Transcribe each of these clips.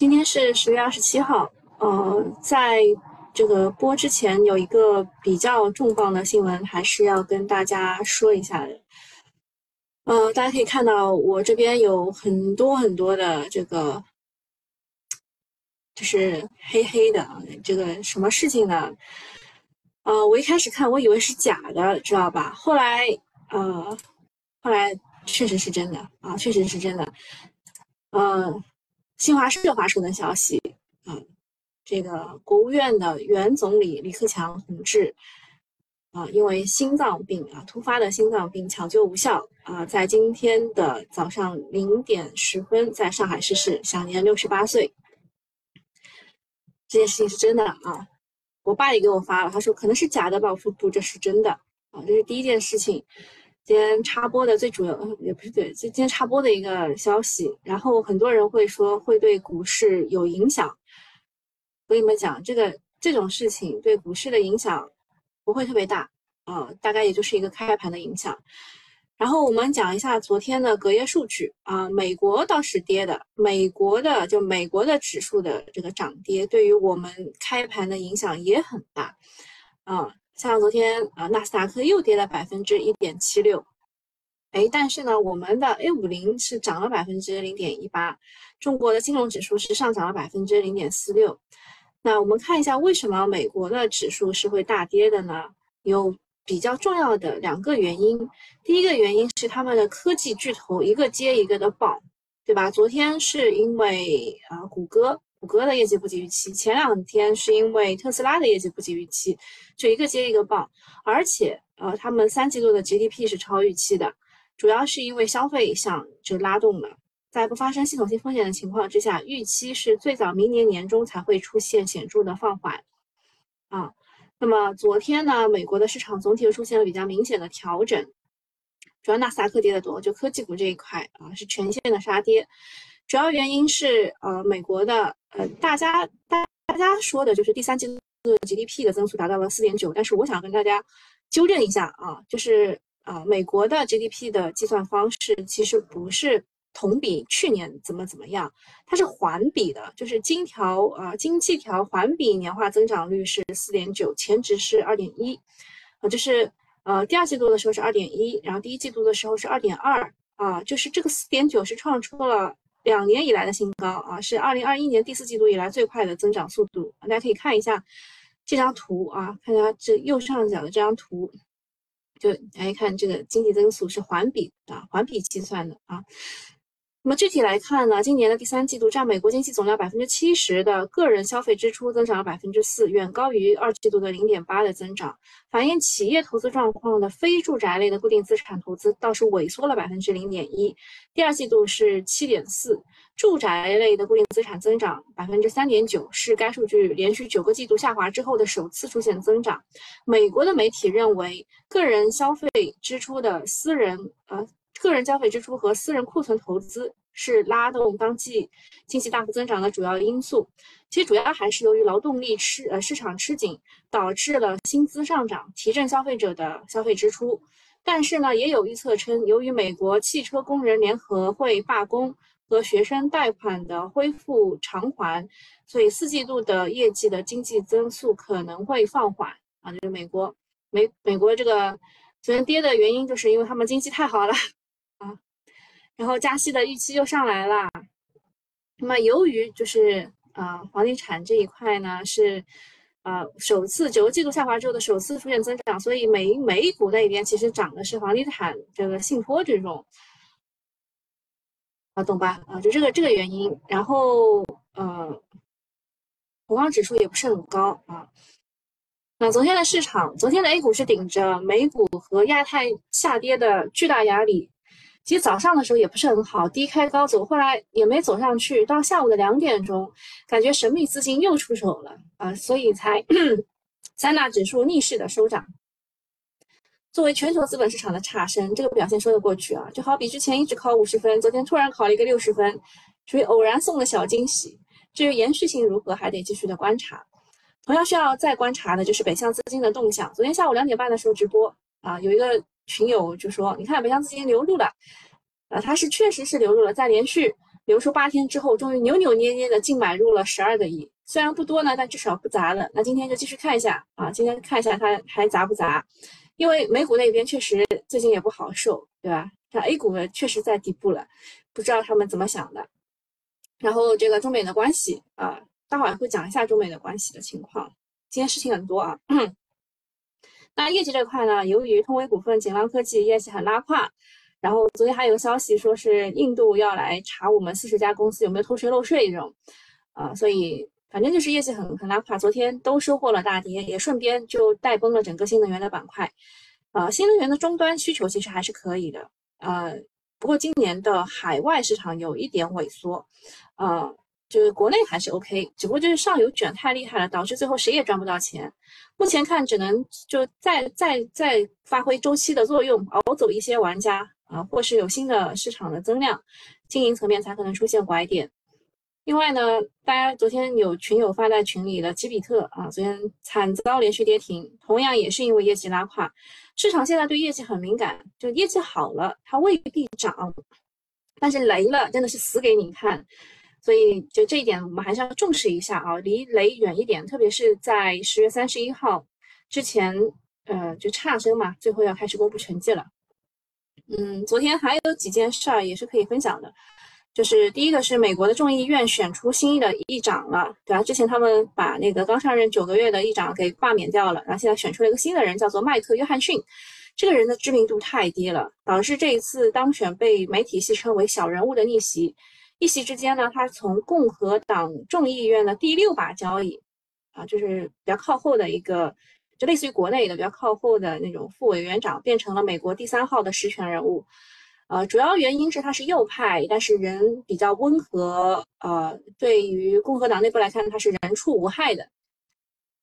今天是十月二十七号，呃，在这个播之前有一个比较重磅的新闻，还是要跟大家说一下的。呃，大家可以看到我这边有很多很多的这个，就是黑黑的，这个什么事情呢？呃，我一开始看我以为是假的，知道吧？后来呃，后来确实是真的啊，确实是真的。呃，新华社发出的消息，啊，这个国务院的原总理李克强同志，啊，因为心脏病啊，突发的心脏病抢救无效啊，在今天的早上零点十分在上海逝世，享年六十八岁。这件事情是真的啊，我爸也给我发了，他说可能是假的吧，我说不，这是真的啊，这是第一件事情。今天插播的最主要，也不是对，今天插播的一个消息，然后很多人会说会对股市有影响。我跟你们讲，这个这种事情对股市的影响不会特别大，啊，大概也就是一个开盘的影响。然后我们讲一下昨天的隔夜数据啊，美国倒是跌的，美国的就美国的指数的这个涨跌对于我们开盘的影响也很大，啊。像昨天啊，纳斯达克又跌了百分之一点七六，哎，但是呢，我们的 A 五零是涨了百分之零点一八，中国的金融指数是上涨了百分之零点四六。那我们看一下，为什么美国的指数是会大跌的呢？有比较重要的两个原因。第一个原因是他们的科技巨头一个接一个的爆，对吧？昨天是因为啊，谷歌。谷歌的业绩不及预期，前两天是因为特斯拉的业绩不及预期，就一个接一个爆，而且呃，他们三季度的 GDP 是超预期的，主要是因为消费项就拉动了，在不发生系统性风险的情况之下，预期是最早明年年中才会出现显著的放缓，啊，那么昨天呢，美国的市场总体出现了比较明显的调整，主要纳斯达克跌的多，就科技股这一块啊是全线的杀跌。主要原因是，呃，美国的，呃，大家大大家说的就是第三季度 GDP 的增速达到了四点九，但是我想跟大家纠正一下啊，就是啊，美国的 GDP 的计算方式其实不是同比去年怎么怎么样，它是环比的，就是金条啊，经济条环比年化增长率是四点九，前值是二点一，啊，就是呃，第二季度的时候是二点一，然后第一季度的时候是二点二，啊，就是这个四点九是创出了。两年以来的新高啊，是二零二一年第四季度以来最快的增长速度。大家可以看一下这张图啊，看一下这右上角的这张图，就来看这个经济增速是环比啊，环比计算的啊。那么具体来看呢，今年的第三季度占美国经济总量百分之七十的个人消费支出增长了百分之四，远高于二季度的零点八的增长。反映企业投资状况的非住宅类的固定资产投资倒是萎缩了百分之零点一，第二季度是七点四。住宅类的固定资产增长百分之三点九，是该数据连续九个季度下滑之后的首次出现增长。美国的媒体认为，个人消费支出的私人呃。个人消费支出和私人库存投资是拉动当季经济大幅增长的主要因素。其实主要还是由于劳动力吃呃市场吃紧，导致了薪资上涨，提振消费者的消费支出。但是呢，也有预测称，由于美国汽车工人联合会罢工和学生贷款的恢复偿还，所以四季度的业绩的经济增速可能会放缓啊。就是美国美美国这个昨天跌的原因，就是因为他们经济太好了。然后加息的预期又上来了。那么由于就是啊，房地产这一块呢是啊首次九个季度下滑之后的首次出现增长，所以美美股那边其实涨的是房地产这个信托这种啊，懂吧？啊，就这个这个原因。然后呃，恐慌指数也不是很高啊。那昨天的市场，昨天的 A 股是顶着美股和亚太下跌的巨大压力。其实早上的时候也不是很好，低开高走，后来也没走上去。到下午的两点钟，感觉神秘资金又出手了啊，所以才三大指数逆势的收涨。作为全球资本市场的差生，这个表现说得过去啊。就好比之前一直考五十分，昨天突然考了一个六十分，属于偶然送的小惊喜。至于延续性如何，还得继续的观察。同样需要再观察的就是北向资金的动向。昨天下午两点半的时候直播啊，有一个。群友就说：“你看北向资金流入了，呃，它是确实是流入了，在连续流出八天之后，终于扭扭捏捏的净买入了十二个亿，虽然不多呢，但至少不砸了。那今天就继续看一下啊，今天看一下它还砸不砸？因为美股那边确实最近也不好受，对吧？像 A 股，确实在底部了，不知道他们怎么想的。然后这个中美的关系啊，待会儿会讲一下中美的关系的情况。今天事情很多啊。那业绩这块呢，由于通威股份、锦浪科技业绩很拉胯。然后昨天还有个消息说是印度要来查我们四十家公司有没有偷税漏税这种，啊，所以反正就是业绩很很拉胯，昨天都收获了大跌，也顺便就带崩了整个新能源的板块，啊，新能源的终端需求其实还是可以的，呃，不过今年的海外市场有一点萎缩，啊。就是国内还是 OK，只不过就是上游卷太厉害了，导致最后谁也赚不到钱。目前看只能就再再再发挥周期的作用，熬走一些玩家啊，或是有新的市场的增量，经营层面才可能出现拐点。另外呢，大家昨天有群友发在群里的吉比特啊，昨天惨遭连续跌停，同样也是因为业绩拉胯。市场现在对业绩很敏感，就业绩好了它未必涨，但是雷了真的是死给你看。所以，就这一点，我们还是要重视一下啊，离雷远一点。特别是在十月三十一号之前，呃，就差生嘛，最后要开始公布成绩了。嗯，昨天还有几件事儿也是可以分享的，就是第一个是美国的众议院选出新的议长了，对吧？之前他们把那个刚上任九个月的议长给罢免掉了，然后现在选出了一个新的人，叫做麦克约翰逊。这个人的知名度太低了，导致这一次当选被媒体戏称为“小人物”的逆袭。一席之间呢，他从共和党众议院的第六把交椅，啊，就是比较靠后的一个，就类似于国内的比较靠后的那种副委员长，变成了美国第三号的实权人物。呃，主要原因是他是右派，但是人比较温和。呃，对于共和党内部来看，他是人畜无害的。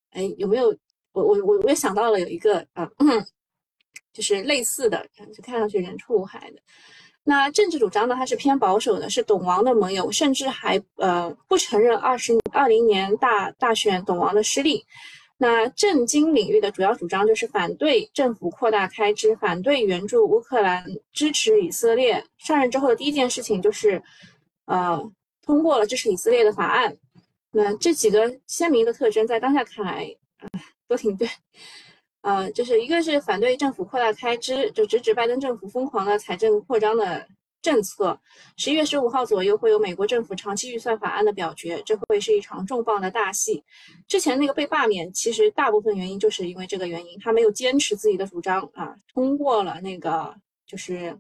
哎，有没有？我我我我也想到了有一个啊，就是类似的，就看上去人畜无害的。那政治主张呢？他是偏保守的，是董王的盟友，甚至还呃不承认二十二零年大大选董王的失利。那政经领域的主要主张就是反对政府扩大开支，反对援助乌克兰，支持以色列。上任之后的第一件事情就是，呃，通过了支持以色列的法案。那这几个鲜明的特征，在当下看来，都挺对。呃，就是一个是反对政府扩大开支，就直指拜登政府疯狂的财政扩张的政策。十一月十五号左右会有美国政府长期预算法案的表决，这会是一场重磅的大戏。之前那个被罢免，其实大部分原因就是因为这个原因，他没有坚持自己的主张啊，通过了那个就是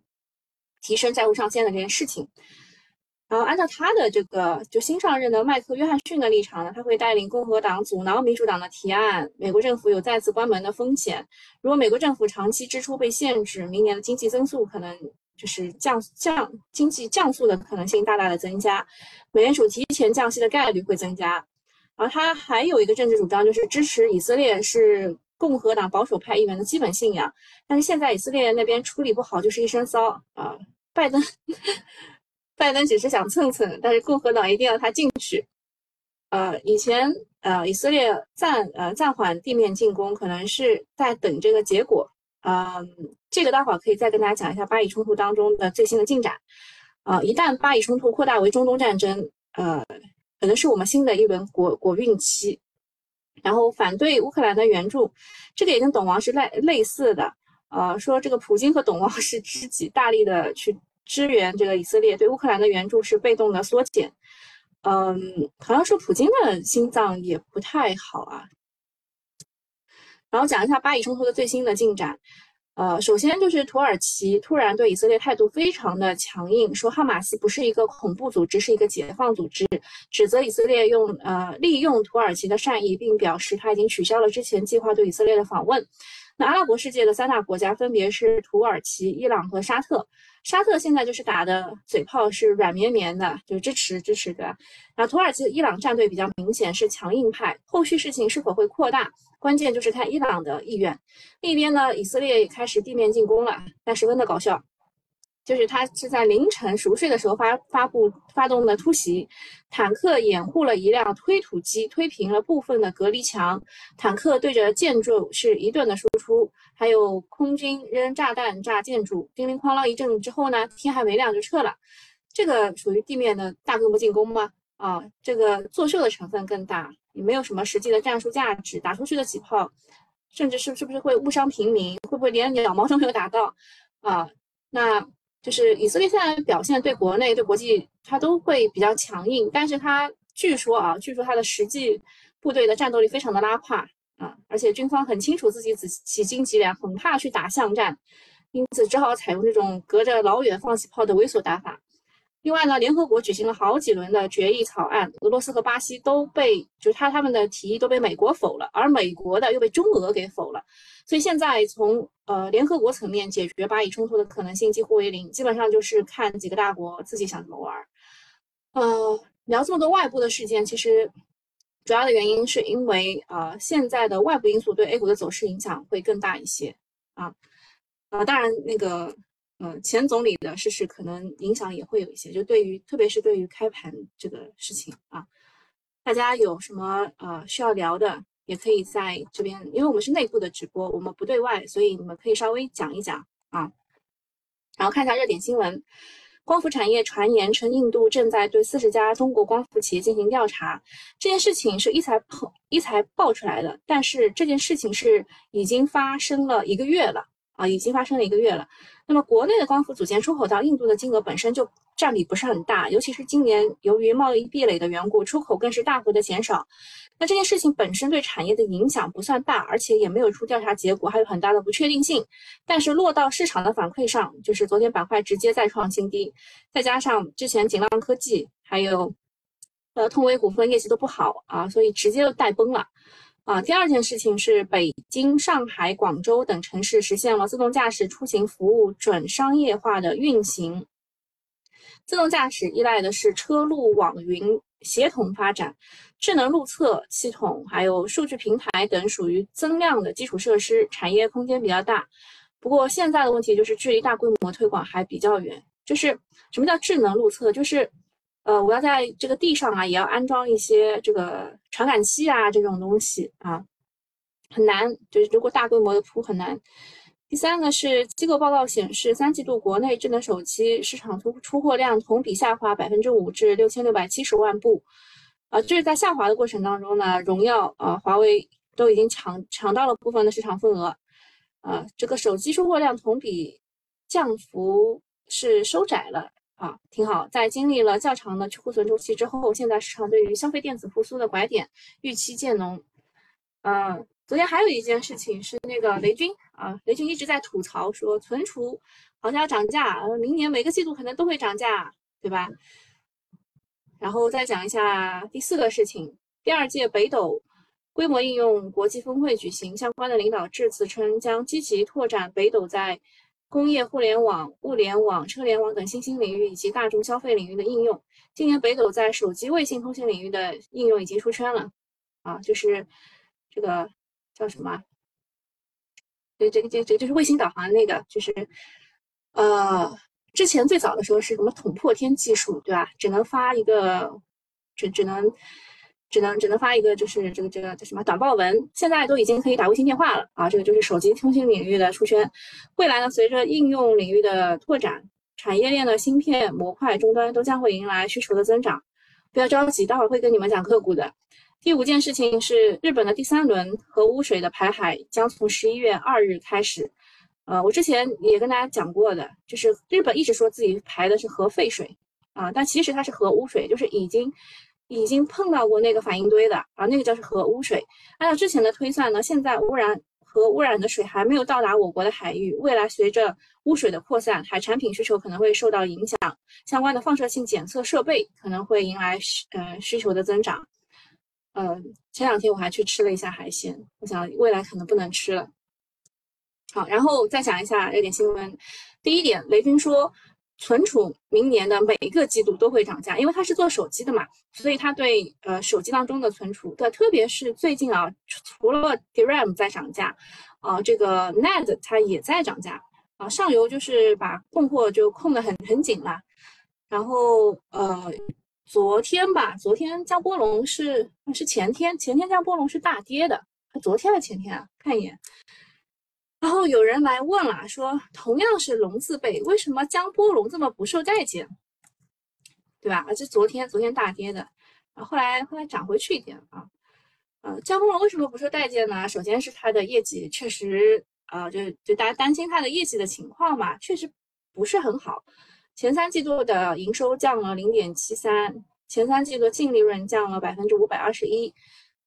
提升债务上限的这件事情。然后按照他的这个就新上任的麦克约翰逊的立场呢，他会带领共和党阻挠民主党的提案。美国政府有再次关门的风险。如果美国政府长期支出被限制，明年的经济增速可能就是降降经济降速的可能性大大的增加，美联储提前降息的概率会增加。然后他还有一个政治主张，就是支持以色列是共和党保守派议员的基本信仰。但是现在以色列那边处理不好，就是一身骚啊，拜登。拜登只是想蹭蹭，但是共和党一定要他进去。呃，以前呃，以色列暂呃暂缓地面进攻，可能是在等这个结果。嗯，这个待会儿可以再跟大家讲一下巴以冲突当中的最新的进展。啊，一旦巴以冲突扩大为中东战争，呃，可能是我们新的一轮国国运期。然后反对乌克兰的援助，这个也跟董王是类类似的。呃，说这个普京和董王是知己，大力的去。支援这个以色列对乌克兰的援助是被动的缩减，嗯，好像说普京的心脏也不太好啊。然后讲一下巴以冲突的最新的进展，呃，首先就是土耳其突然对以色列态度非常的强硬，说哈马斯不是一个恐怖组织，是一个解放组织，指责以色列用呃利用土耳其的善意，并表示他已经取消了之前计划对以色列的访问。那阿拉伯世界的三大国家分别是土耳其、伊朗和沙特。沙特现在就是打的嘴炮是软绵绵的，就支持支持，对吧？然后土耳其、伊朗战队比较明显是强硬派，后续事情是否会扩大，关键就是看伊朗的意愿。另一边呢，以色列也开始地面进攻了，但十分的搞笑。就是他是在凌晨熟睡的时候发发布发动的突袭，坦克掩护了一辆推土机，推平了部分的隔离墙。坦克对着建筑是一顿的输出，还有空军扔炸弹炸建筑，叮铃哐啷一阵之后呢，天还没亮就撤了。这个属于地面的大规模进攻吗？啊，这个作秀的成分更大，也没有什么实际的战术价值，打出去的几炮，甚至是是不是会误伤平民？会不会连鸟毛都没有打到？啊，那就是以色列现在表现对国内对国际它都会比较强硬，但是它据说啊，据说它的实际部队的战斗力非常的拉胯啊，而且军方很清楚自己几几斤几两，很怕去打巷战，因此只好采用这种隔着老远放起炮的猥琐打法。另外呢，联合国举行了好几轮的决议草案，俄罗斯和巴西都被，就是他他们的提议都被美国否了，而美国的又被中俄给否了，所以现在从呃联合国层面解决巴以冲突的可能性几乎为零，基本上就是看几个大国自己想怎么玩。呃，聊这么多外部的事件，其实主要的原因是因为啊，现在的外部因素对 A 股的走势影响会更大一些啊，啊，当然那个。嗯，前总理的逝世可能影响也会有一些，就对于特别是对于开盘这个事情啊，大家有什么呃需要聊的，也可以在这边，因为我们是内部的直播，我们不对外，所以你们可以稍微讲一讲啊。然后看一下热点新闻，光伏产业传言称印度正在对四十家中国光伏企业进行调查，这件事情是一财爆一财爆出来的，但是这件事情是已经发生了一个月了啊，已经发生了一个月了。那么，国内的光伏组件出口到印度的金额本身就占比不是很大，尤其是今年由于贸易壁垒的缘故，出口更是大幅的减少。那这件事情本身对产业的影响不算大，而且也没有出调查结果，还有很大的不确定性。但是落到市场的反馈上，就是昨天板块直接再创新低，再加上之前锦浪科技还有呃通威股份业绩都不好啊，所以直接就带崩了。啊，第二件事情是北京、上海、广州等城市实现了自动驾驶出行服务准商业化的运行。自动驾驶依赖的是车路网云协同发展，智能路测系统还有数据平台等属于增量的基础设施，产业空间比较大。不过现在的问题就是距离大规模推广还比较远。就是什么叫智能路测？就是。呃，我要在这个地上啊，也要安装一些这个传感器啊，这种东西啊，很难。就是如果大规模的铺很难。第三个是机构报告显示，三季度国内智能手机市场出出货量同比下滑百分之五，至六千六百七十万部。啊，就是在下滑的过程当中呢，荣耀啊、华为都已经抢抢到了部分的市场份额。啊，这个手机出货量同比降幅是收窄了。啊，挺好。在经历了较长的去库存周期之后，现在市场对于消费电子复苏的拐点预期渐浓。嗯，昨天还有一件事情是那个雷军啊，雷军一直在吐槽说存储好像要涨价，明年每个季度可能都会涨价，对吧？然后再讲一下第四个事情，第二届北斗规模应用国际峰会举行，相关的领导致辞称将积极拓展北斗在。工业互联网、物联网、车联网等新兴领域以及大众消费领域的应用，今年北斗在手机卫星通信领域的应用已经出圈了，啊，就是这个叫什么？对，这个这这就是卫星导航那个，就是呃，之前最早的时候是什么捅破天技术，对吧？只能发一个，只只能。只能只能发一个，就是这个这个叫什么短报文，现在都已经可以打微信电话了啊！这个就是手机通信领域的出圈。未来呢，随着应用领域的拓展，产业链的芯片、模块、终端都将会迎来需求的增长。不要着急，待会儿会跟你们讲个股的。第五件事情是，日本的第三轮核污水的排海将从十一月二日开始。呃，我之前也跟大家讲过的，就是日本一直说自己排的是核废水啊，但其实它是核污水，就是已经。已经碰到过那个反应堆的啊，那个叫是核污水。按照之前的推算呢，现在污染核污染的水还没有到达我国的海域。未来随着污水的扩散，海产品需求可能会受到影响，相关的放射性检测设备可能会迎来需呃需求的增长。嗯，前两天我还去吃了一下海鲜，我想未来可能不能吃了。好，然后再讲一下热点新闻。第一点，雷军说。存储明年的每一个季度都会涨价，因为它是做手机的嘛，所以它对呃手机当中的存储，对，特别是最近啊，除了 DRAM 在涨价，啊，这个 NAND 它也在涨价啊，上游就是把供货就控得很很紧了。然后呃，昨天吧，昨天江波龙是是前天，前天江波龙是大跌的，昨天的前天啊，看一眼。然后有人来问了，说同样是龙字辈，为什么江波龙这么不受待见？对吧？而且昨天昨天大跌的，啊，后来后来涨回去一点啊。呃，江波龙为什么不受待见呢？首先是它的业绩确实，啊，就就大家担心它的业绩的情况嘛，确实不是很好。前三季度的营收降了零点七三，前三季度净利润降了百分之五百二十一，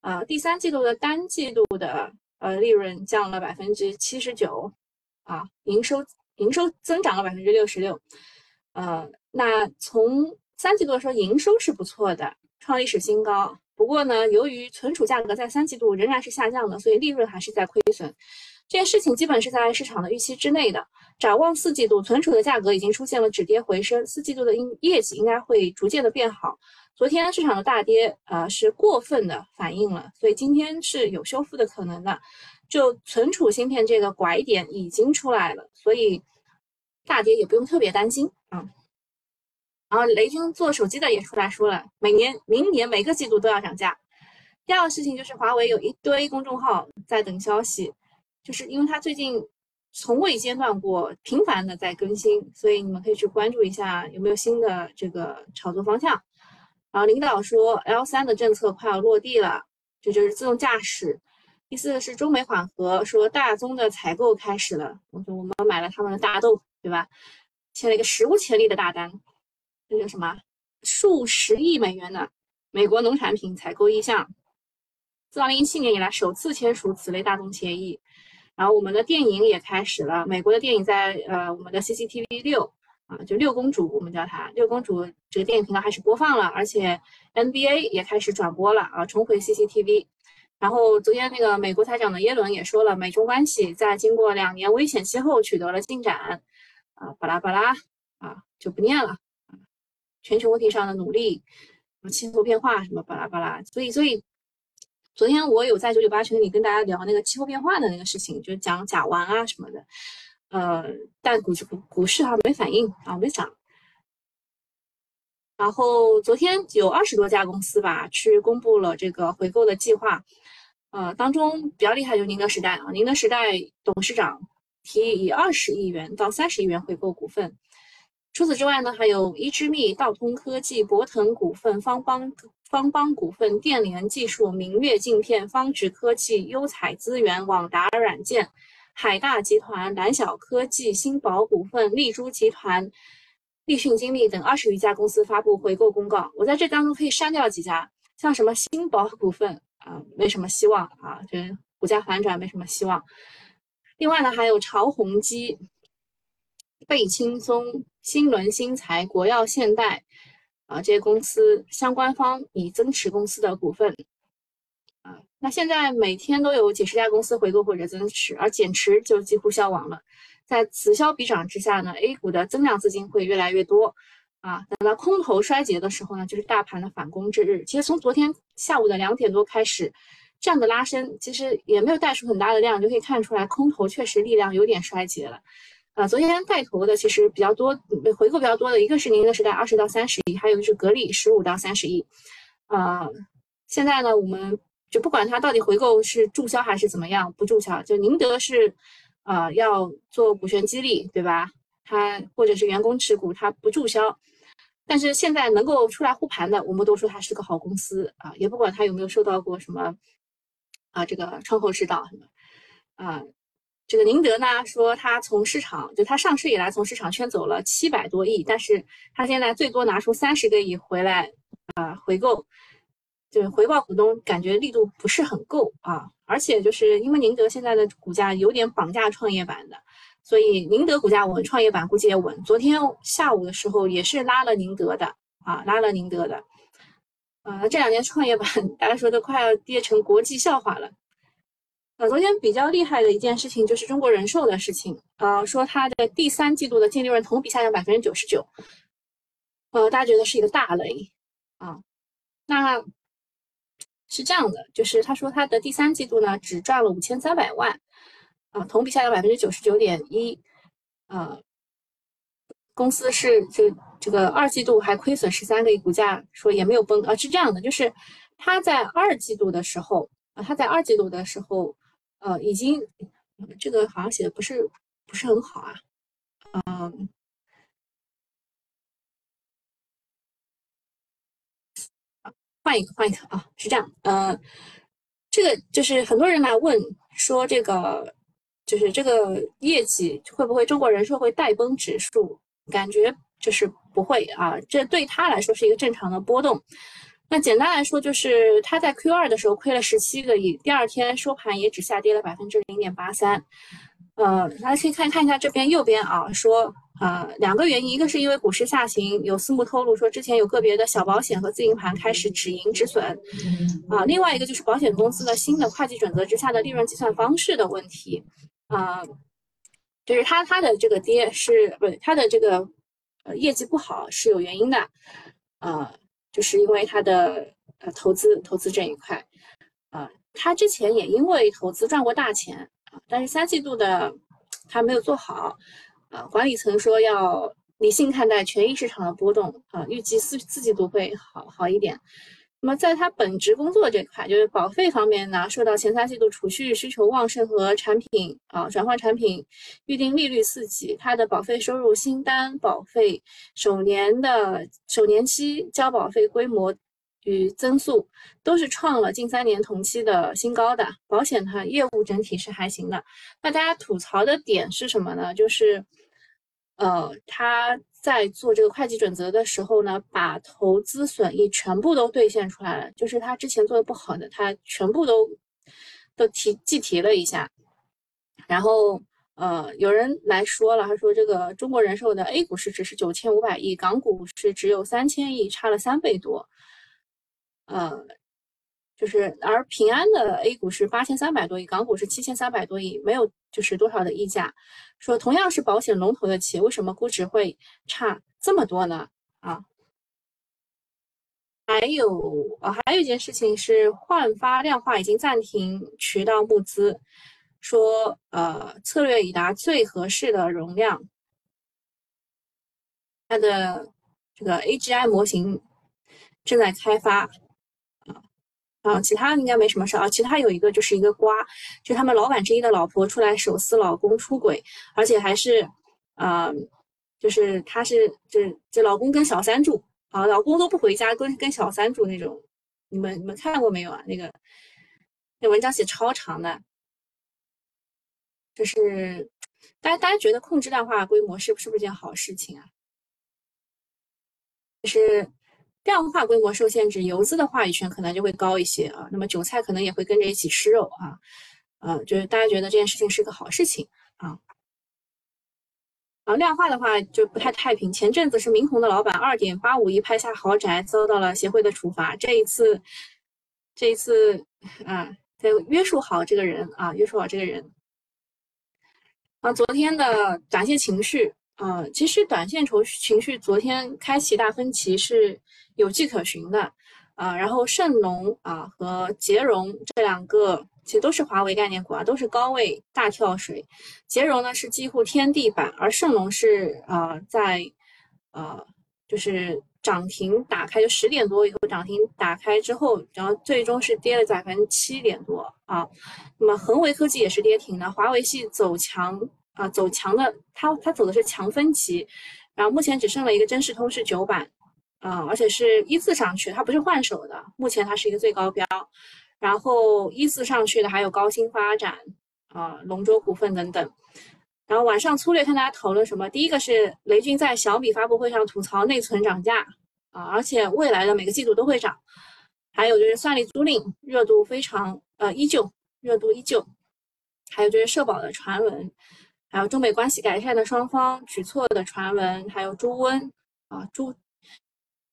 啊，第三季度的单季度的呃利润降了百分之七十九，啊，营收营收增长了百分之六十六，呃，那从三季度的时候营收是不错的，创历史新高。不过呢，由于存储价格在三季度仍然是下降的，所以利润还是在亏损。这件事情基本是在市场的预期之内的。展望四季度，存储的价格已经出现了止跌回升，四季度的应业绩应该会逐渐的变好。昨天市场的大跌，呃，是过分的反应了，所以今天是有修复的可能的。就存储芯片这个拐点已经出来了，所以大跌也不用特别担心啊。然后雷军做手机的也出来说了，每年、明年每个季度都要涨价。第二个事情就是华为有一堆公众号在等消息，就是因为它最近从未间断过，频繁的在更新，所以你们可以去关注一下有没有新的这个炒作方向。然后领导说 L 三的政策快要落地了，这就是自动驾驶。第四个是中美缓和，说大宗的采购开始了，我说我们买了他们的大豆，对吧？签了一个史无前例的大单。这叫什么？数十亿美元的美国农产品采购意向，自二零一七年以来首次签署此类大宗协议。然后我们的电影也开始了，美国的电影在呃我们的 CCTV 六啊，就六公主，我们叫它六公主这个电影频道开始播放了，而且 NBA 也开始转播了啊，重回 CCTV。然后昨天那个美国财长的耶伦也说了，美中关系在经过两年危险期后取得了进展啊，巴拉巴拉啊，就不念了。全球问题上的努力，气候变化，什么巴拉巴拉，所以所以昨天我有在九九八群里跟大家聊那个气候变化的那个事情，就讲甲烷啊什么的，呃，但股市股股市哈没反应啊，没涨。然后昨天有二十多家公司吧，去公布了这个回购的计划，呃，当中比较厉害就宁德时代啊，宁德时代董事长提议以二十亿元到三十亿元回购股份。除此之外呢，还有一之密、道通科技、博腾股份、方邦方邦股份、电联技术、明月镜片、方直科技、优彩资源、网达软件、海大集团、蓝晓科技、新宝股份、丽珠集团、立讯精密等二十余家公司发布回购公告。我在这当中可以删掉几家，像什么新宝股份啊，没什么希望啊，这股价反转没什么希望。另外呢，还有潮宏基。贝青松、新伦新材、国药现代啊，这些公司相关方已增持公司的股份。那现在每天都有几十家公司回购或者增持，而减持就几乎消亡了。在此消彼长之下呢，A 股的增量资金会越来越多啊。等到空头衰竭的时候呢，就是大盘的反攻之日。其实从昨天下午的两点多开始，这样的拉升其实也没有带出很大的量，就可以看出来空头确实力量有点衰竭了。啊，昨天带头的其实比较多，回购比较多的一个是宁德时代二十到三十亿，还有就是格力十五到三十亿。啊，现在呢，我们就不管它到底回购是注销还是怎么样，不注销，就宁德是啊要做股权激励，对吧？它或者是员工持股，它不注销。但是现在能够出来护盘的，我们都说它是个好公司啊，也不管它有没有受到过什么啊这个窗口指导什么啊。这个宁德呢说，他从市场就他上市以来，从市场圈走了七百多亿，但是他现在最多拿出三十个亿回来啊回购，就是回报股东，感觉力度不是很够啊。而且就是因为宁德现在的股价有点绑架创业板的，所以宁德股价稳，创业板估计也稳。昨天下午的时候也是拉了宁德的啊，拉了宁德的。啊，这两年创业板大家说都快要跌成国际笑话了。呃，昨天比较厉害的一件事情就是中国人寿的事情，呃，说它的第三季度的净利润同比下降百分之九十九，呃，大家觉得是一个大雷啊？那是这样的，就是他说他的第三季度呢只赚了五千三百万，啊，同比下降百分之九十九点一，呃，公司是这这个二季度还亏损十三个亿，股价说也没有崩啊，是这样的，就是他在二季度的时候啊，他在二季度的时候。呃，已经，这个好像写的不是不是很好啊，嗯，换一个，换一个啊，是这样，呃，这个就是很多人来问说这个就是这个业绩会不会中国人寿会带崩指数？感觉就是不会啊，这对他来说是一个正常的波动。那简单来说，就是他在 Q 二的时候亏了十七个亿，第二天收盘也只下跌了百分之零点八三。呃，大家可以看看一下这边右边啊，说呃两个原因，一个是因为股市下行，有私募透露说之前有个别的小保险和自营盘开始止盈止损啊，另外一个就是保险公司的新的会计准则之下的利润计算方式的问题啊，就是它它的这个跌是不它的这个呃业绩不好是有原因的啊。就是因为它的呃投资投资这一块，啊，他之前也因为投资赚过大钱啊，但是三季度的他没有做好，啊，管理层说要理性看待权益市场的波动啊，预计四四季度会好好一点。那么在它本职工作这块，就是保费方面呢，受到前三季度储蓄需求旺盛和产品啊转换产品预定利率刺激，它的保费收入新单保费首年的首年期交保费规模与增速都是创了近三年同期的新高。的保险它业务整体是还行的。那大家吐槽的点是什么呢？就是呃他。在做这个会计准则的时候呢，把投资损益全部都兑现出来了，就是他之前做的不好的，他全部都都提计提了一下。然后呃，有人来说了，他说这个中国人寿的 A 股市值是九千五百亿，港股是只有三千亿，差了三倍多。呃。就是，而平安的 A 股是八千三百多亿，港股是七千三百多亿，没有就是多少的溢价。说同样是保险龙头的企业，为什么估值会差这么多呢？啊，还有啊，还有一件事情是焕发量化已经暂停渠道募资，说呃策略已达最合适的容量，它的这个 AGI 模型正在开发。啊，其他应该没什么事啊。其他有一个就是一个瓜，就他们老板之一的老婆出来手撕老公出轨，而且还是，呃，就是他是这这老公跟小三住啊，老公都不回家，跟跟小三住那种。你们你们看过没有啊？那个那文章写超长的，就是大家大家觉得控制量化规模是不是不是件好事情啊？就是。量化规模受限制，游资的话语权可能就会高一些啊。那么韭菜可能也会跟着一起吃肉啊。呃，就是大家觉得这件事情是个好事情啊。啊，量化的话就不太太平。前阵子是明宏的老板二点八五亿拍下豪宅，遭到了协会的处罚。这一次，这一次啊，得约束好这个人啊，约束好这个人。啊，昨天的短线情绪。呃，其实短线筹情绪昨天开启大分歧是有迹可循的，啊，然后盛龙啊和捷荣这两个其实都是华为概念股啊，都是高位大跳水，捷荣呢是几乎天地板，而盛龙是啊在呃就是涨停打开就十点多以后涨停打开之后，然后最终是跌了百分之七点多啊，那么恒维科技也是跌停的，华为系走强。啊，走强的，它它走的是强分歧，然后目前只剩了一个真实通是九板，啊，而且是一字上去，它不是换手的，目前它是一个最高标，然后一字上去的还有高新发展，啊，龙舟股份等等，然后晚上粗略看大家讨论什么，第一个是雷军在小米发布会上吐槽内存涨价，啊，而且未来的每个季度都会涨，还有就是算力租赁热度非常呃依旧，热度依旧，还有就是社保的传闻。还有中美关系改善的双方举措的传闻，还有猪瘟啊，猪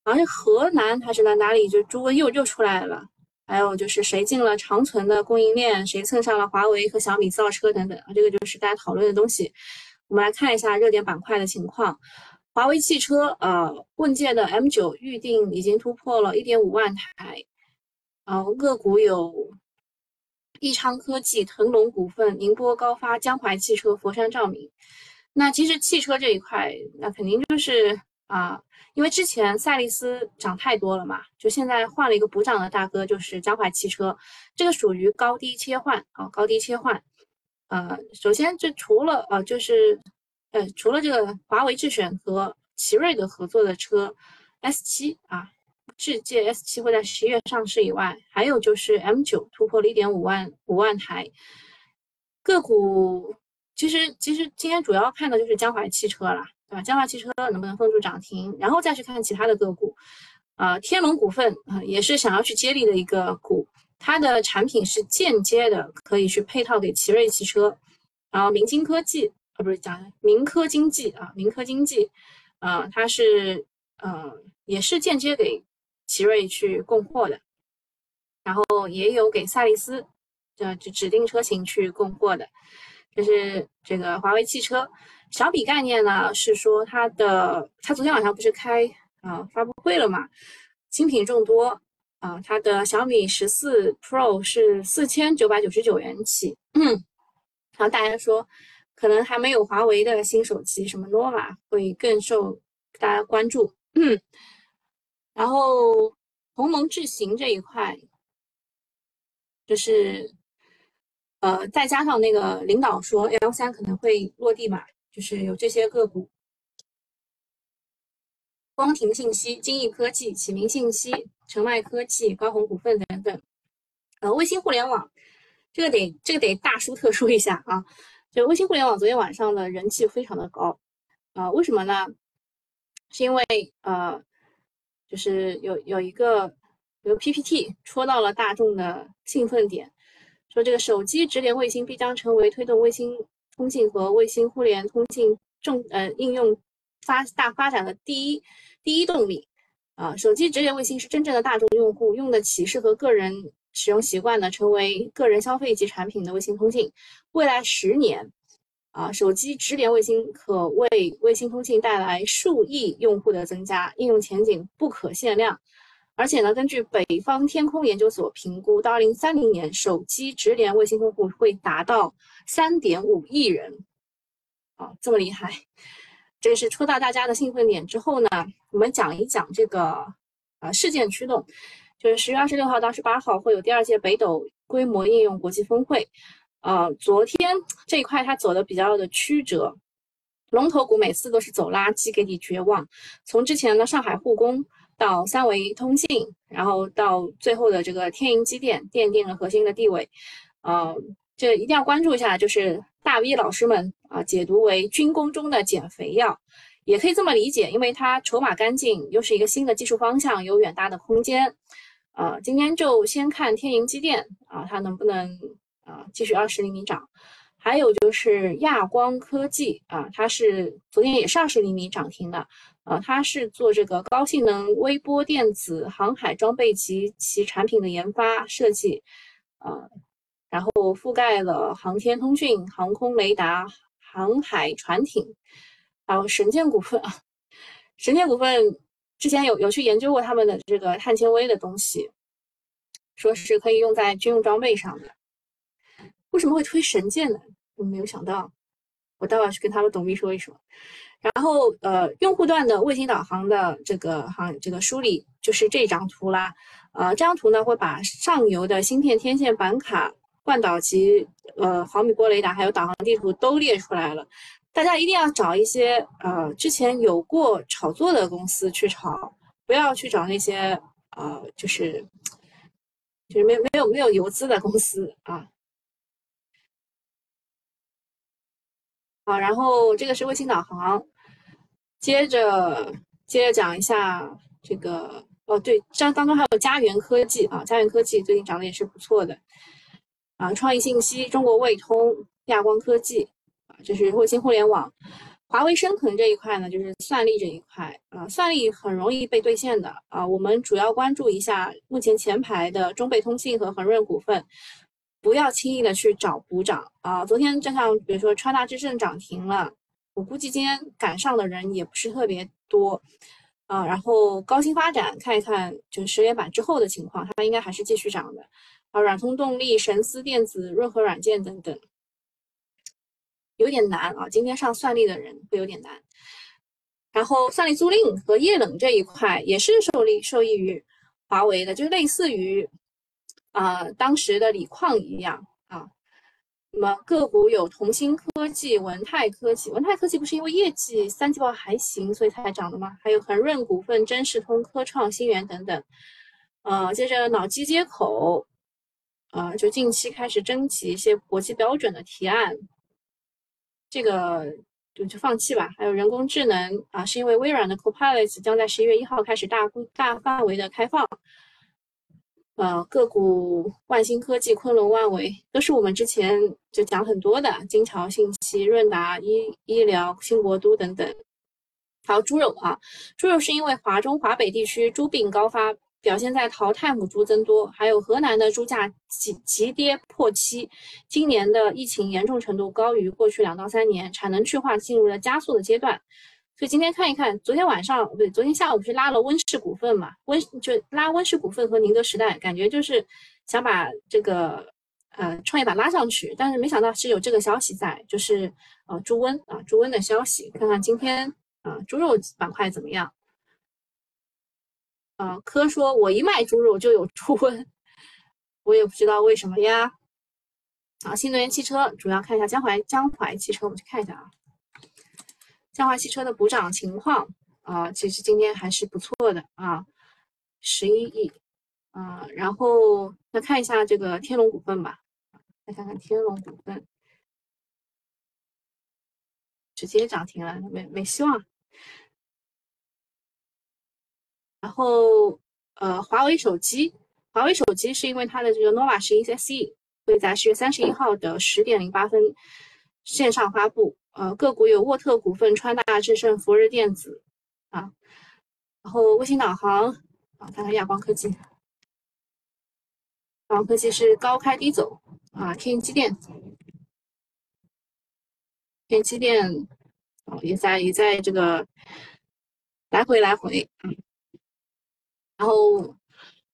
好像是河南还是哪哪里，就猪瘟又又出来了。还有就是谁进了长存的供应链，谁蹭上了华为和小米造车等等啊，这个就是大家讨论的东西。我们来看一下热点板块的情况。华为汽车啊，问界的 M9 预定已经突破了1.5万台啊，个股有。益昌科技、腾龙股份、宁波高发、江淮汽车、佛山照明。那其实汽车这一块，那肯定就是啊，因为之前赛力斯涨太多了嘛，就现在换了一个补涨的大哥，就是江淮汽车。这个属于高低切换啊，高低切换。呃，首先这除了呃，就是呃，除了这个华为智选和奇瑞的合作的车 S7 啊，智界 S 七会在十一月上市以外，还有就是 M 九突破了一点五万五万台个股。其实其实今天主要看的就是江淮汽车了，对吧？江淮汽车能不能封住涨停，然后再去看其他的个股。啊，天龙股份啊，也是想要去接力的一个股，它的产品是间接的可以去配套给奇瑞汽车。然后明金科技啊，不是讲明科经济啊，明科经济，啊，它是呃也是间接给奇瑞去供货的，然后也有给赛力斯的指指定车型去供货的。这是这个华为汽车小米概念呢，是说它的它昨天晚上不是开啊发布会了嘛？新品众多啊，它的小米十四 Pro 是四千九百九十九元起，然后大家说可能还没有华为的新手机，什么 nova 会更受大家关注。嗯然后鸿蒙智行这一块，就是。呃，再加上那个领导说 L 三可能会落地嘛，就是有这些个股，光庭信息、金益科技、启明信息、澄迈科技、高鸿股份等等。呃，卫星互联网这个得这个得大书特书一下啊，就卫星互联网昨天晚上的人气非常的高啊，为什么呢？是因为呃，就是有有一个有 PPT 戳到了大众的兴奋点。说这个手机直连卫星必将成为推动卫星通信和卫星互联通信重呃应用发大发展的第一第一动力啊！手机直连卫星是真正的大众用户用得起，适合个人使用习惯的，成为个人消费级产品的卫星通信。未来十年啊，手机直连卫星可为卫星通信带来数亿用户的增加，应用前景不可限量。而且呢，根据北方天空研究所评估，到二零三零年，手机直连卫星用户会达到三点五亿人，啊，这么厉害！这是戳到大家的兴奋点之后呢，我们讲一讲这个呃事件驱动，就是十月二十六号到十八号会有第二届北斗规模应用国际峰会，呃，昨天这一块它走的比较的曲折，龙头股每次都是走垃圾给你绝望，从之前的上海沪工。到三维通信，然后到最后的这个天银机电奠定了核心的地位，呃，这一定要关注一下，就是大 V 老师们啊解读为军工中的减肥药，也可以这么理解，因为它筹码干净，又是一个新的技术方向，有远大的空间，啊，今天就先看天银机电啊，它能不能啊继续二十厘米涨。还有就是亚光科技啊，它是昨天也是二十厘米涨停的，呃，它是做这个高性能微波电子航海装备及其产品的研发设计，呃，然后覆盖了航天通讯、航空雷达、航海船艇，还有神剑股份啊，神剑股份之前有有去研究过他们的这个碳纤维的东西，说是可以用在军用装备上的。为什么会推神剑呢？我没有想到，我待会儿去跟他们董秘说一说。然后，呃，用户端的卫星导航的这个行这个梳理就是这张图啦。呃，这张图呢会把上游的芯片、天线、板卡、惯导及呃毫米波雷达还有导航地图都列出来了。大家一定要找一些呃之前有过炒作的公司去炒，不要去找那些呃就是就是没没有没有游资的公司啊。好，然后这个是卫星导航，接着接着讲一下这个哦，对，这当中还有家园科技啊，家园科技最近涨得也是不错的啊，创意信息、中国卫通、亚光科技啊，这是卫星互联网，华为生腾这一块呢，就是算力这一块啊，算力很容易被兑现的啊，我们主要关注一下目前前排的中贝通信和恒润股份。不要轻易的去找补涨啊！昨天就像比如说川大智胜涨停了，我估计今天赶上的人也不是特别多啊。然后高新发展看一看，就是十连板之后的情况，它应该还是继续涨的啊。软通动力、神思电子、润和软件等等，有点难啊。今天上算力的人会有点难。然后算力租赁和液冷这一块也是受利受益于华为的，就类似于。啊，当时的锂矿一样啊，那么个股有同心科技、文泰科技。文泰科技不是因为业绩三季报还行，所以才涨的吗？还有恒润股份、真视通、科创、新源等等。呃，接着脑机接口，啊，就近期开始征集一些国际标准的提案，这个就就放弃吧。还有人工智能啊，是因为微软的 Copilot 将在十一月一号开始大规大范围的开放。呃，个股万兴科技、昆仑万维都是我们之前就讲很多的，金桥信息、润达医医疗、新国都等等。还有猪肉啊，猪肉是因为华中、华北地区猪病高发，表现在淘汰母猪增多，还有河南的猪价急急跌破七，今年的疫情严重程度高于过去两到三年，产能去化进入了加速的阶段。所以今天看一看，昨天晚上不对，昨天下午不是拉了温氏股份嘛？温就拉温氏股份和宁德时代，感觉就是想把这个呃创业板拉上去，但是没想到是有这个消息在，就是呃猪瘟啊猪瘟的消息。看看今天啊猪肉板块怎么样？啊科说，我一卖猪肉就有猪瘟，我也不知道为什么呀。啊新能源汽车主要看一下江淮江淮汽车，我们去看一下啊。江淮汽车的补涨情况啊，其实今天还是不错的啊，十一亿啊，然后再看一下这个天龙股份吧，再看看天龙股份，直接涨停了，没没希望。然后呃，华为手机，华为手机是因为它的这个 nova 十一 SE 会在十月三十一号的十点零八分线上发布。呃，个股有沃特股份、川大智胜、福日电子啊，然后卫星导航啊，看看亚光科技，亚光科技是高开低走啊，天机电，天机电哦也在也在这个来回来回，嗯，然后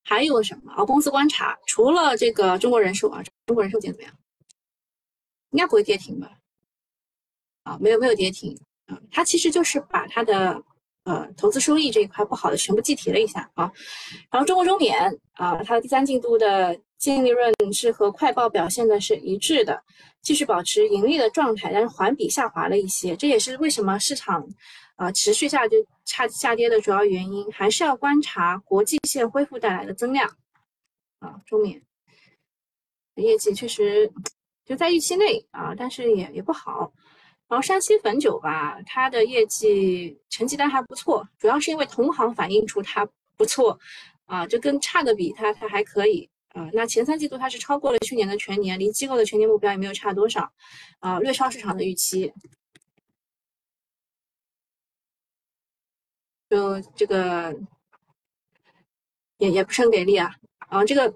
还有什么啊？公司观察，除了这个中国人寿啊，中国人寿今天怎么样？应该不会跌停吧？啊，没有没有跌停啊，它其实就是把它的呃投资收益这一块不好的全部计提了一下啊。然后中国中免啊，它的第三季度的净利润是和快报表现的是一致的，继续保持盈利的状态，但是环比下滑了一些，这也是为什么市场啊持续下跌差下跌的主要原因，还是要观察国际线恢复带来的增量啊。中免业绩确实就在预期内啊，但是也也不好。然后山西汾酒吧，它的业绩成绩单还不错，主要是因为同行反映出它不错，啊，就跟差的比，它它还可以啊。那前三季度它是超过了去年的全年，离机构的全年目标也没有差多少，啊，略超市场的预期。就这个也也不是很给力啊。啊，这个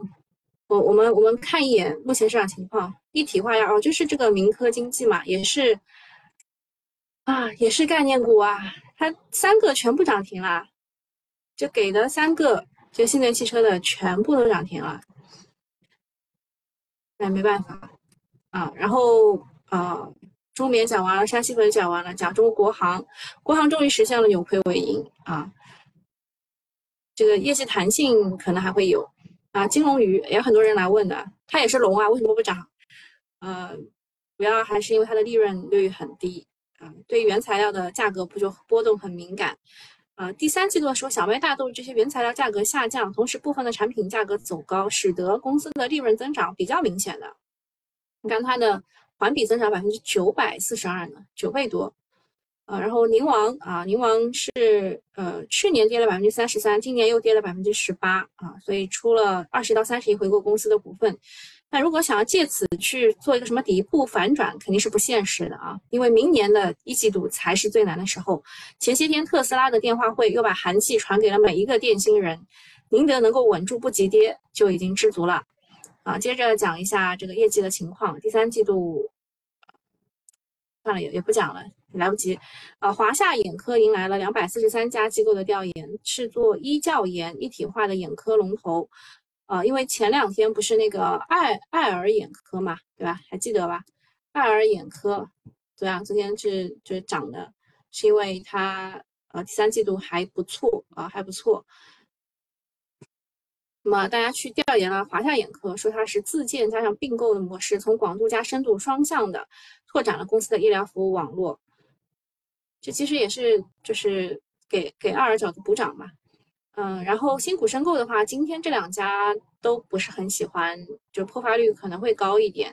我我们我们看一眼目前市场情况，一体化呀，哦，就是这个民科经济嘛，也是。啊，也是概念股啊，它三个全部涨停了，就给的三个，就新能源汽车的全部都涨停了，那没办法啊。然后啊，中免讲完了，山西粉讲完了，讲中国国航，国航终于实现了扭亏为盈啊，这个业绩弹性可能还会有啊。金龙鱼也很多人来问的，它也是龙啊，为什么不涨？呃，主要还是因为它的利润率很低。啊，对原材料的价格不就波动很敏感？啊，第三季度的时候，小麦、大豆这些原材料价格下降，同时部分的产品价格走高，使得公司的利润增长比较明显的。你看它的环比增长百分之九百四十二呢，九倍多。啊，然后宁王啊，宁王是呃去年跌了百分之三十三，今年又跌了百分之十八啊，所以出了二十到三十亿回购公司的股份。那如果想要借此去做一个什么底部反转，肯定是不现实的啊！因为明年的一季度才是最难的时候。前些天特斯拉的电话会又把寒气传给了每一个电芯人，宁德能够稳住不急跌就已经知足了啊！接着讲一下这个业绩的情况，第三季度算了也也不讲了，来不及。啊，华夏眼科迎来了两百四十三家机构的调研，是做医教研一体化的眼科龙头。啊，因为前两天不是那个爱爱尔眼科嘛，对吧？还记得吧？爱尔眼科，对啊，昨天是就是涨的，是因为它呃第三季度还不错啊，还不错。那么大家去调研了华夏眼科，说它是自建加上并购的模式，从广度加深度双向的拓展了公司的医疗服务网络。这其实也是就是给给二尔找个补涨嘛。嗯，然后新股申购的话，今天这两家都不是很喜欢，就破发率可能会高一点。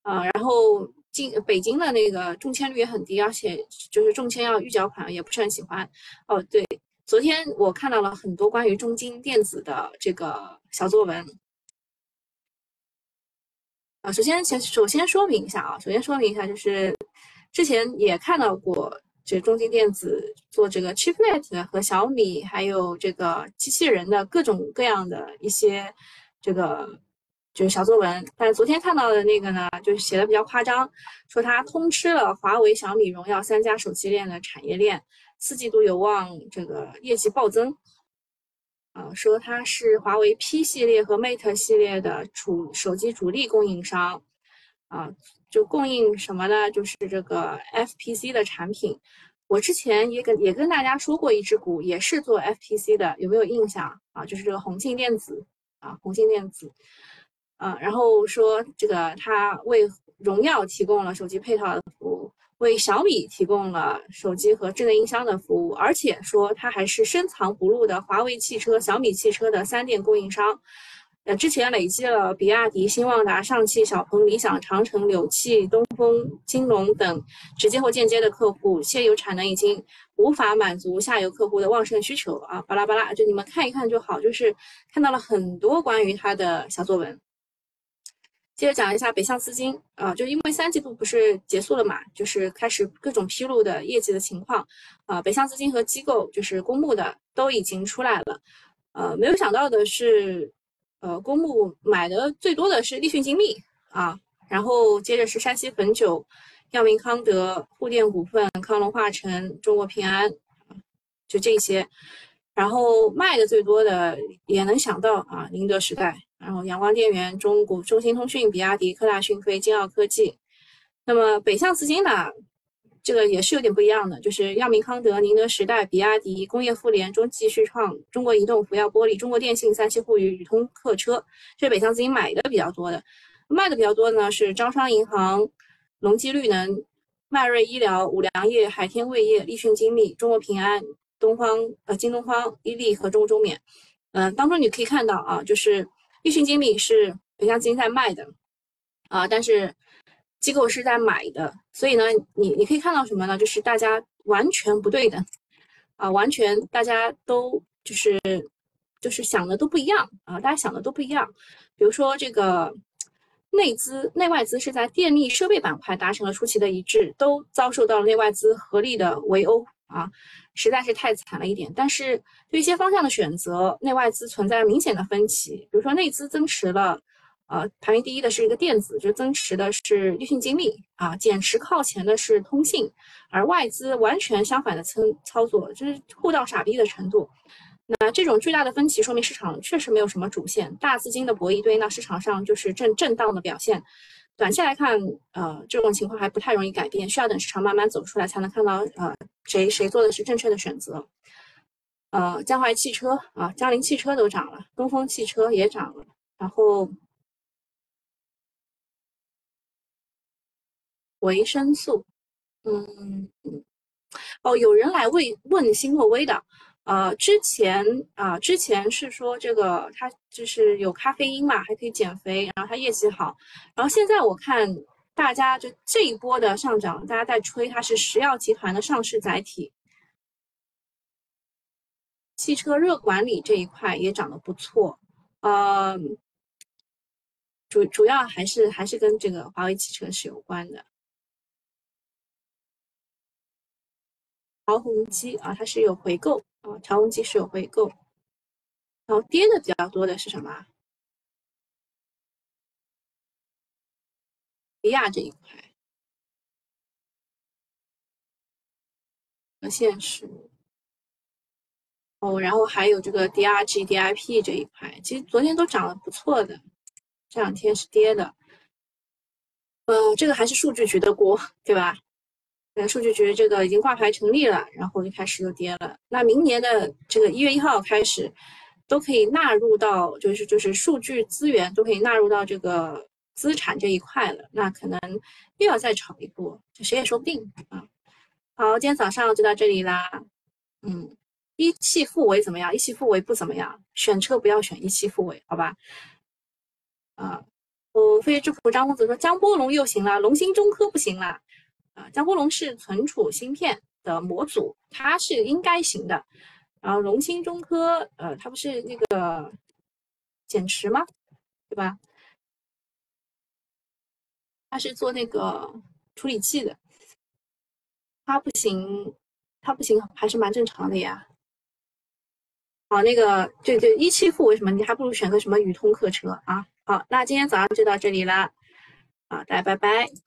啊，然后京北京的那个中签率也很低，而且就是中签要预缴款，也不是很喜欢。哦，对。昨天我看到了很多关于中金电子的这个小作文啊。首先先首先说明一下啊，首先说明一下，就是之前也看到过，这中金电子做这个 Chiplet 和小米，还有这个机器人的各种各样的一些这个就是小作文。但昨天看到的那个呢，就是写的比较夸张，说它通吃了华为、小米、荣耀三家手机链的产业链。四季度有望这个业绩暴增，啊，说它是华为 P 系列和 Mate 系列的主手机主力供应商，啊，就供应什么呢？就是这个 FPC 的产品。我之前也跟也跟大家说过一只股，也是做 FPC 的，有没有印象啊？就是这个宏信电子啊，宏信电子，啊，然后说这个它为荣耀提供了手机配套的服务。为小米提供了手机和智能音箱的服务，而且说它还是深藏不露的华为汽车、小米汽车的三电供应商。呃，之前累积了比亚迪、新旺达、上汽、小鹏、理想、长城、柳汽、东风、金龙等直接或间接的客户，现有产能已经无法满足下游客户的旺盛需求啊！巴拉巴拉，就你们看一看就好，就是看到了很多关于它的小作文。接着讲一下北向资金啊，就因为三季度不是结束了嘛，就是开始各种披露的业绩的情况啊，北向资金和机构就是公募的都已经出来了，呃，没有想到的是，呃，公募买的最多的是立讯精密啊，然后接着是山西汾酒、药明康德、沪电股份、康龙化成、中国平安，就这些，然后卖的最多的也能想到啊，宁德时代。然后阳光电源、中国中兴通讯、比亚迪、科大讯飞、金奥科技。那么北向资金呢，这个也是有点不一样的，就是药明康德、宁德时代、比亚迪、工业富联、中汽旭创、中国移动、福耀玻璃、中国电信、三七互娱、宇通客车，这是北向资金买的比较多的。卖的比较多的呢是招商银行、隆基绿能、迈瑞医疗、五粮液、海天味业、立讯精密、中国平安、东方呃京东方、伊利和中国中免。嗯，当中你可以看到啊，就是。立讯精密是北向资金在卖的，啊，但是机构是在买的，所以呢，你你可以看到什么呢？就是大家完全不对的，啊，完全大家都就是就是想的都不一样啊，大家想的都不一样。比如说这个内资内外资是在电力设备板块达成了出奇的一致，都遭受到了内外资合力的围殴啊。实在是太惨了一点，但是对一些方向的选择，内外资存在明显的分歧。比如说内资增持了，呃，排名第一的是一个电子，就增持的是立讯精密啊，减持靠前的是通信，而外资完全相反的操操作，就是互到傻逼的程度。那这种巨大的分歧说明市场确实没有什么主线，大资金的博弈对应到市场上就是震震荡的表现。短期来看，呃，这种情况还不太容易改变，需要等市场慢慢走出来，才能看到，呃，谁谁做的是正确的选择。呃，江淮汽车啊，江铃汽车都涨了，东风汽车也涨了，然后维生素，嗯，哦，有人来问问新诺威的。呃，之前啊，之前是说这个它就是有咖啡因嘛，还可以减肥，然后它业绩好。然后现在我看大家就这一波的上涨，大家在吹它是石药集团的上市载体。汽车热管理这一块也涨得不错，呃，主主要还是还是跟这个华为汽车是有关的。陶宏基啊，它是有回购。啊，长虹机是有回购，然后跌的比较多的是什么？比亚这一块，和现实哦，然后还有这个 DRG、DIP 这一块，其实昨天都涨得不错的，这两天是跌的。呃，这个还是数据局的锅，对吧？呃，数据局这个已经挂牌成立了，然后就开始又跌了。那明年的这个一月一号开始，都可以纳入到，就是就是数据资源都可以纳入到这个资产这一块了，那可能又要再炒一波，谁也说不定啊。好，今天早上就到这里啦。嗯，一汽富维怎么样？一汽富维不怎么样，选车不要选一汽富维，好吧？啊，我飞之福张公子说江波龙又行了，龙芯中科不行了。啊，江波龙是存储芯片的模组，它是应该行的。然后龙芯中科，呃，它不是那个减持吗？对吧？它是做那个处理器的，它不行，它不行，还是蛮正常的呀。好，那个对对，一汽富为什么？你还不如选个什么宇通客车啊？好，那今天早上就到这里了，好，大家拜拜。